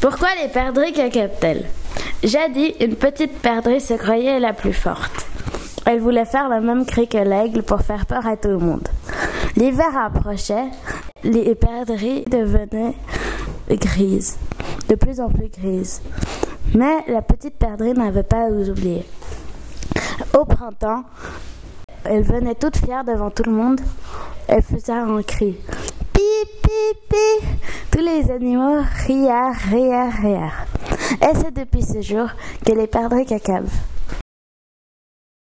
Pourquoi les perdrix caquent-elles Jadis, une petite perdrix se croyait la plus forte. Elle voulait faire le même cri que l'aigle pour faire peur à tout le monde. L'hiver approchait, les perdrix devenaient grises, de plus en plus grises. Mais la petite perdrix n'avait pas à oublier. Au printemps, elle venait toute fière devant tout le monde. Elle faisait un cri. Les animaux rièrent, rièrent, rièrent. Et c'est depuis ce jour que les perdrix cacavent.